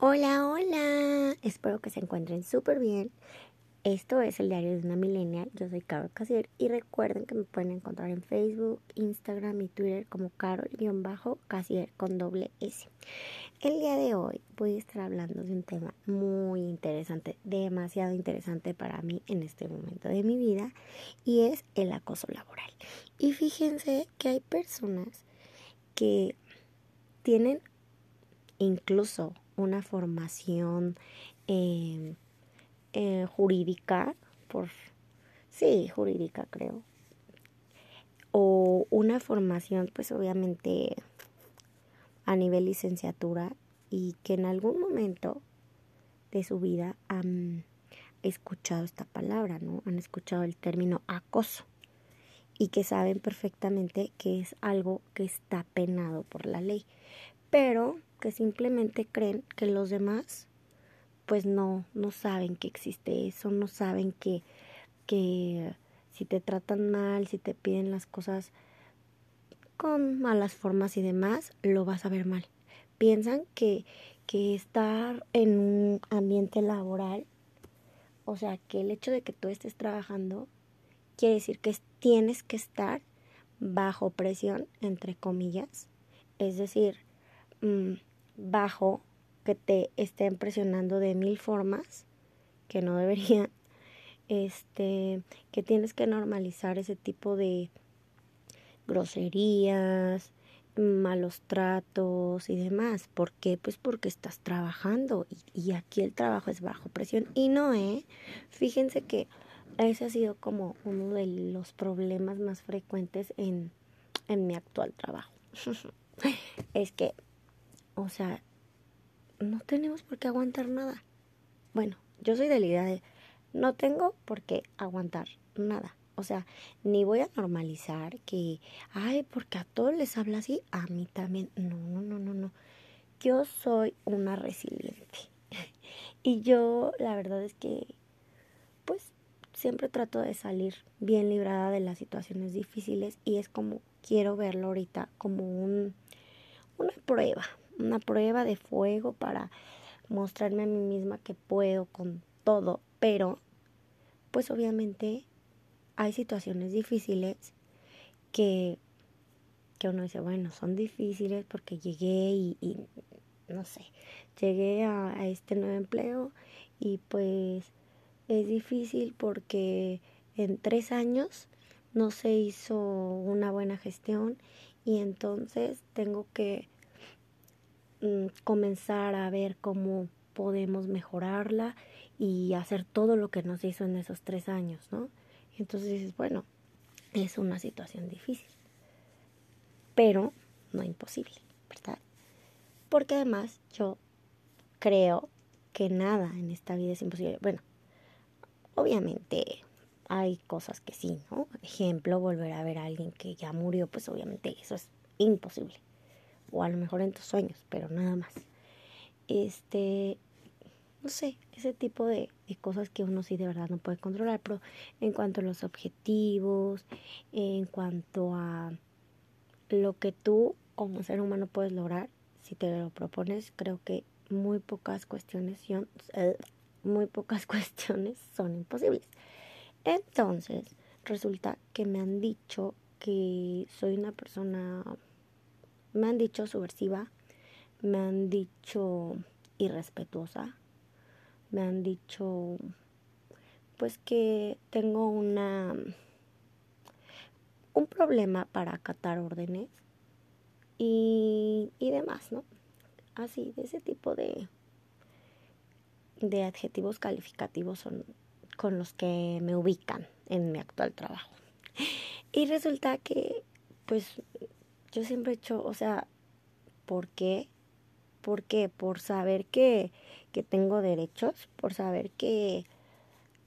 Hola, hola. Espero que se encuentren súper bien. Esto es el diario de una millennial. Yo soy Carol Casier y recuerden que me pueden encontrar en Facebook, Instagram y Twitter como Carol-Casier con doble S. El día de hoy voy a estar hablando de un tema muy interesante, demasiado interesante para mí en este momento de mi vida y es el acoso laboral. Y fíjense que hay personas que tienen incluso una formación eh, eh, jurídica, por sí, jurídica creo, o una formación pues obviamente a nivel licenciatura y que en algún momento de su vida han escuchado esta palabra, ¿no? Han escuchado el término acoso y que saben perfectamente que es algo que está penado por la ley, pero simplemente creen que los demás pues no, no saben que existe eso, no saben que, que si te tratan mal, si te piden las cosas con malas formas y demás, lo vas a ver mal. Piensan que, que estar en un ambiente laboral, o sea, que el hecho de que tú estés trabajando, quiere decir que tienes que estar bajo presión, entre comillas, es decir, mmm, bajo que te estén presionando de mil formas que no deberían este que tienes que normalizar ese tipo de groserías malos tratos y demás. ¿por qué? pues porque estás trabajando y, y aquí el trabajo es bajo presión. Y no eh fíjense que ese ha sido como uno de los problemas más frecuentes en, en mi actual trabajo. Es que o sea, no tenemos por qué aguantar nada. Bueno, yo soy de la idea de no tengo por qué aguantar nada. O sea, ni voy a normalizar que, ay, porque a todos les habla así, a mí también. No, no, no, no, no. Yo soy una resiliente. y yo, la verdad es que, pues, siempre trato de salir bien librada de las situaciones difíciles y es como quiero verlo ahorita como un, una prueba, una prueba de fuego para mostrarme a mí misma que puedo con todo, pero pues obviamente hay situaciones difíciles que, que uno dice, bueno, son difíciles porque llegué y, no sé, llegué a este nuevo empleo y pues es difícil porque en tres años no se hizo una buena gestión y entonces tengo que Mm, comenzar a ver cómo podemos mejorarla y hacer todo lo que nos hizo en esos tres años, ¿no? Entonces dices, bueno, es una situación difícil, pero no imposible, ¿verdad? Porque además yo creo que nada en esta vida es imposible. Bueno, obviamente hay cosas que sí, ¿no? Ejemplo, volver a ver a alguien que ya murió, pues obviamente eso es imposible o a lo mejor en tus sueños, pero nada más. Este, no sé, ese tipo de, de, cosas que uno sí de verdad no puede controlar, pero en cuanto a los objetivos, en cuanto a lo que tú como ser humano puedes lograr, si te lo propones, creo que muy pocas cuestiones son, eh, muy pocas cuestiones son imposibles. Entonces, resulta que me han dicho que soy una persona me han dicho subversiva, me han dicho irrespetuosa, me han dicho pues que tengo una un problema para acatar órdenes y, y demás, ¿no? Así, de ese tipo de, de adjetivos calificativos son con los que me ubican en mi actual trabajo. Y resulta que, pues, yo siempre he hecho, o sea, ¿por qué? ¿Por qué? Por saber que, que tengo derechos, por saber que,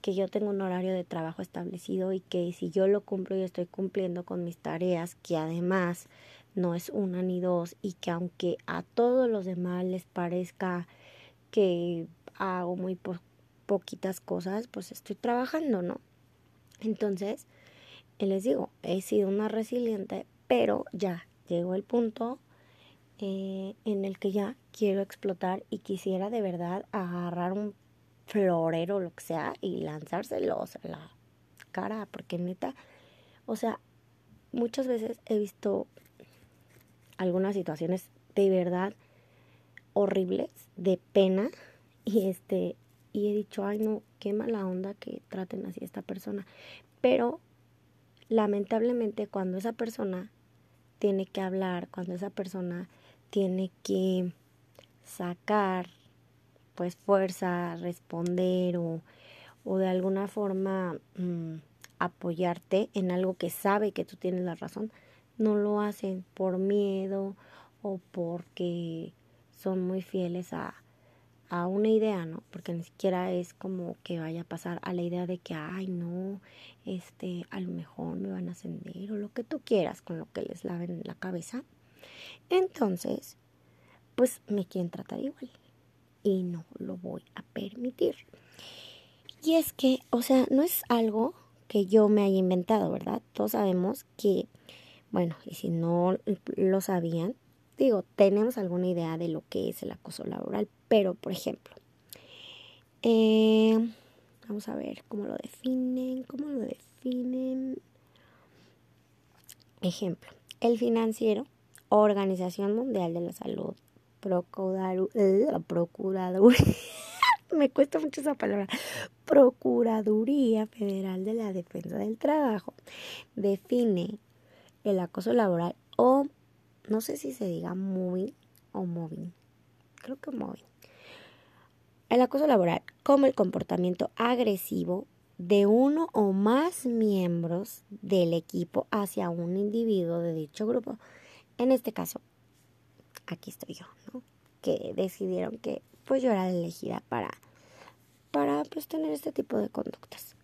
que yo tengo un horario de trabajo establecido y que si yo lo cumplo y estoy cumpliendo con mis tareas, que además no es una ni dos y que aunque a todos los demás les parezca que hago muy po poquitas cosas, pues estoy trabajando, ¿no? Entonces, les digo, he sido una resiliente, pero ya llegó el punto eh, en el que ya quiero explotar y quisiera de verdad agarrar un florero lo que sea y lanzárselos a la cara, porque neta, o sea, muchas veces he visto algunas situaciones de verdad horribles, de pena, y este, y he dicho, ay no, qué mala onda que traten así a esta persona. Pero lamentablemente cuando esa persona tiene que hablar, cuando esa persona tiene que sacar pues fuerza, responder o, o de alguna forma mm, apoyarte en algo que sabe que tú tienes la razón, no lo hacen por miedo o porque son muy fieles a, a una idea, ¿no? Porque ni siquiera es como que vaya a pasar a la idea de que, ay, no, este, a lo mejor me van a ascender o lo que tú quieras con lo que les laven la cabeza. Entonces, pues me quieren tratar igual y no lo voy a permitir. Y es que, o sea, no es algo que yo me haya inventado, ¿verdad? Todos sabemos que, bueno, y si no lo sabían, digo, tenemos alguna idea de lo que es el acoso laboral, pero por ejemplo, eh, vamos a ver cómo lo definen, cómo lo definen. Ejemplo, el financiero, Organización Mundial de la Salud, Procuraduría, me cuesta mucho esa palabra, Procuraduría Federal de la Defensa del Trabajo, define el acoso laboral o no sé si se diga moving o moving, creo que moving. El acoso laboral como el comportamiento agresivo de uno o más miembros del equipo hacia un individuo de dicho grupo. En este caso, aquí estoy yo, ¿no? Que decidieron que pues yo era la elegida para, para pues tener este tipo de conductas.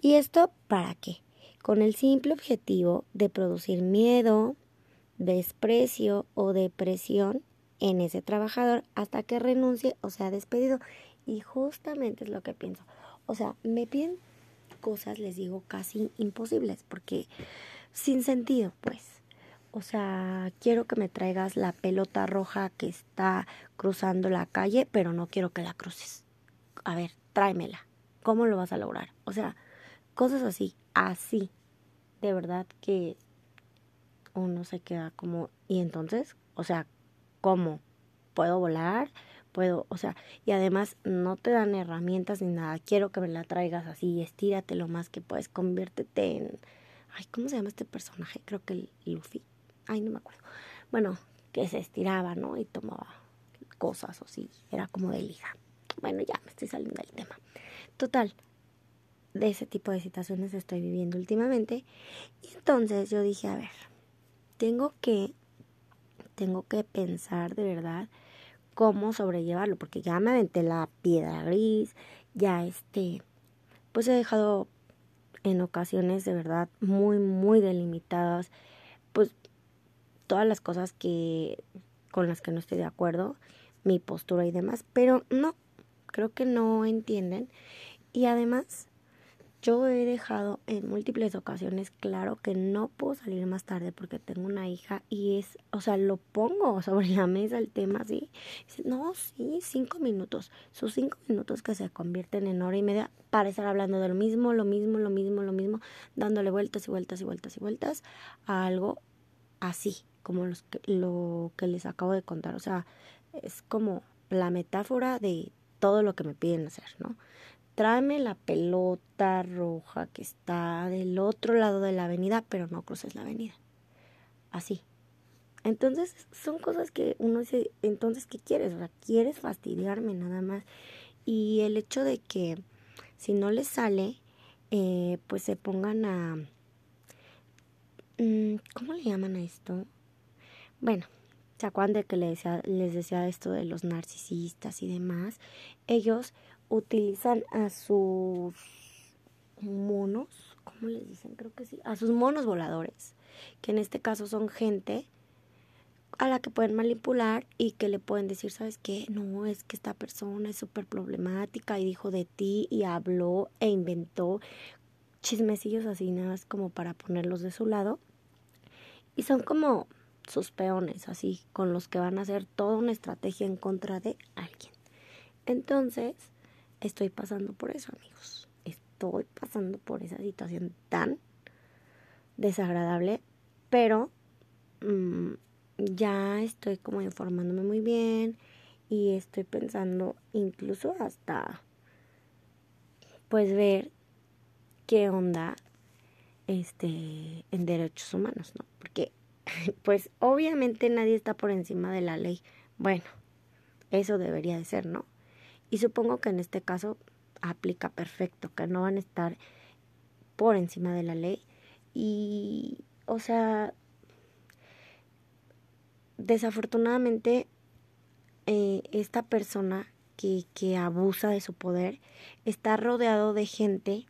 ¿Y esto para qué? Con el simple objetivo de producir miedo, desprecio o depresión en ese trabajador hasta que renuncie o sea despedido. Y justamente es lo que pienso. O sea, me piden cosas, les digo, casi imposibles, porque sin sentido, pues. O sea, quiero que me traigas la pelota roja que está cruzando la calle, pero no quiero que la cruces. A ver, tráemela. ¿Cómo lo vas a lograr? O sea, cosas así, así. De verdad que uno se queda como, ¿y entonces? O sea, ¿cómo? ¿Puedo volar? Puedo, o sea, y además no te dan herramientas ni nada. Quiero que me la traigas así, estírate lo más que puedes, conviértete en, ay, ¿cómo se llama este personaje? Creo que el Luffy. Ay, no me acuerdo. Bueno, que se estiraba, ¿no? Y tomaba cosas o sí, era como de liga. Bueno, ya me estoy saliendo del tema. Total, de ese tipo de situaciones estoy viviendo últimamente. Y entonces yo dije, a ver, tengo que, tengo que pensar de verdad cómo sobrellevarlo, porque ya me aventé la piedra gris, ya este, pues he dejado en ocasiones de verdad muy, muy delimitadas, pues todas las cosas que con las que no estoy de acuerdo, mi postura y demás, pero no, creo que no entienden. Y además, yo he dejado en múltiples ocasiones claro que no puedo salir más tarde porque tengo una hija y es, o sea, lo pongo sobre la mesa el tema así. No, sí, cinco minutos. Sus cinco minutos que se convierten en hora y media para estar hablando de lo mismo, lo mismo, lo mismo, lo mismo, dándole vueltas y vueltas y vueltas y vueltas a algo así, como los que, lo que les acabo de contar. O sea, es como la metáfora de todo lo que me piden hacer, ¿no? Tráeme la pelota roja que está del otro lado de la avenida, pero no cruces la avenida. Así. Entonces, son cosas que uno dice, entonces, ¿qué quieres? O quieres fastidiarme nada más. Y el hecho de que si no les sale, eh, pues se pongan a... Mm, ¿Cómo le llaman a esto? Bueno, ¿se acuerdan de que les decía esto de los narcisistas y demás? Ellos utilizan a sus monos, ¿cómo les dicen? Creo que sí, a sus monos voladores, que en este caso son gente a la que pueden manipular y que le pueden decir, ¿sabes qué? No, es que esta persona es súper problemática y dijo de ti y habló e inventó chismecillos así, nada más como para ponerlos de su lado. Y son como sus peones, así, con los que van a hacer toda una estrategia en contra de alguien. Entonces, estoy pasando por eso, amigos. Estoy pasando por esa situación tan desagradable, pero mm, ya estoy como informándome muy bien y estoy pensando incluso hasta pues ver qué onda este en derechos humanos, ¿no? Porque pues obviamente nadie está por encima de la ley. Bueno, eso debería de ser, ¿no? Y supongo que en este caso aplica perfecto, que no van a estar por encima de la ley. Y, o sea, desafortunadamente eh, esta persona que, que abusa de su poder está rodeado de gente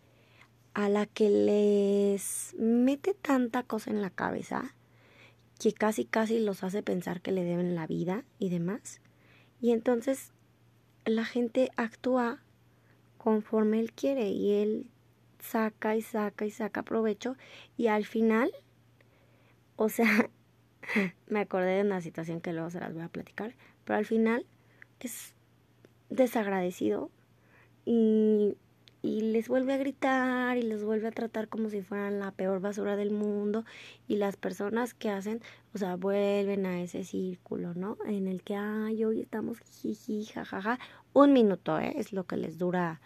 a la que les mete tanta cosa en la cabeza que casi casi los hace pensar que le deben la vida y demás. Y entonces la gente actúa conforme él quiere y él saca y saca y saca provecho y al final, o sea, me acordé de una situación que luego se las voy a platicar, pero al final es desagradecido y y les vuelve a gritar y les vuelve a tratar como si fueran la peor basura del mundo y las personas que hacen, o sea, vuelven a ese círculo, ¿no? En el que, ay, hoy estamos jiji, jajaja, un minuto, ¿eh? Es lo que les dura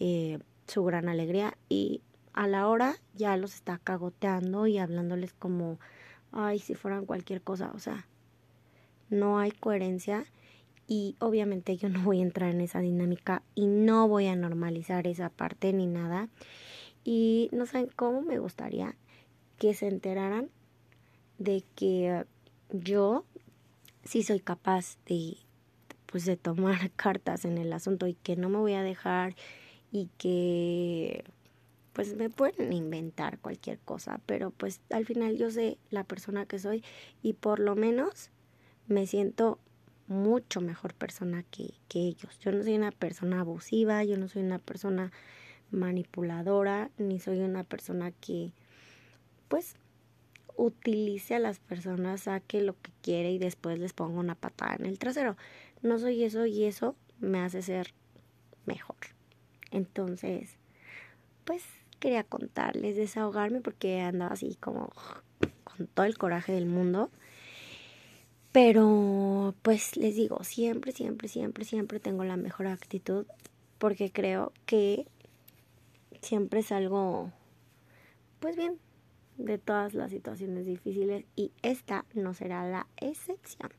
eh, su gran alegría y a la hora ya los está cagoteando y hablándoles como, ay, si fueran cualquier cosa, o sea, no hay coherencia y obviamente yo no voy a entrar en esa dinámica y no voy a normalizar esa parte ni nada. Y no saben cómo me gustaría que se enteraran de que yo sí soy capaz de pues de tomar cartas en el asunto y que no me voy a dejar y que pues me pueden inventar cualquier cosa, pero pues al final yo sé la persona que soy y por lo menos me siento mucho mejor persona que, que ellos. Yo no soy una persona abusiva, yo no soy una persona manipuladora, ni soy una persona que pues utilice a las personas, saque lo que quiere y después les ponga una patada en el trasero. No soy eso y eso me hace ser mejor. Entonces, pues quería contarles, desahogarme porque andaba así como con todo el coraje del mundo. Pero pues les digo, siempre, siempre, siempre, siempre tengo la mejor actitud porque creo que siempre es algo, pues bien, de todas las situaciones difíciles y esta no será la excepción.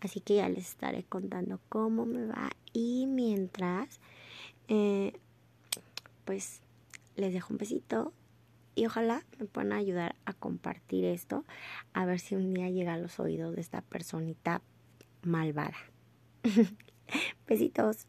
Así que ya les estaré contando cómo me va y mientras, eh, pues les dejo un besito y ojalá me puedan ayudar a compartir esto, a ver si un día llega a los oídos de esta personita malvada. Besitos.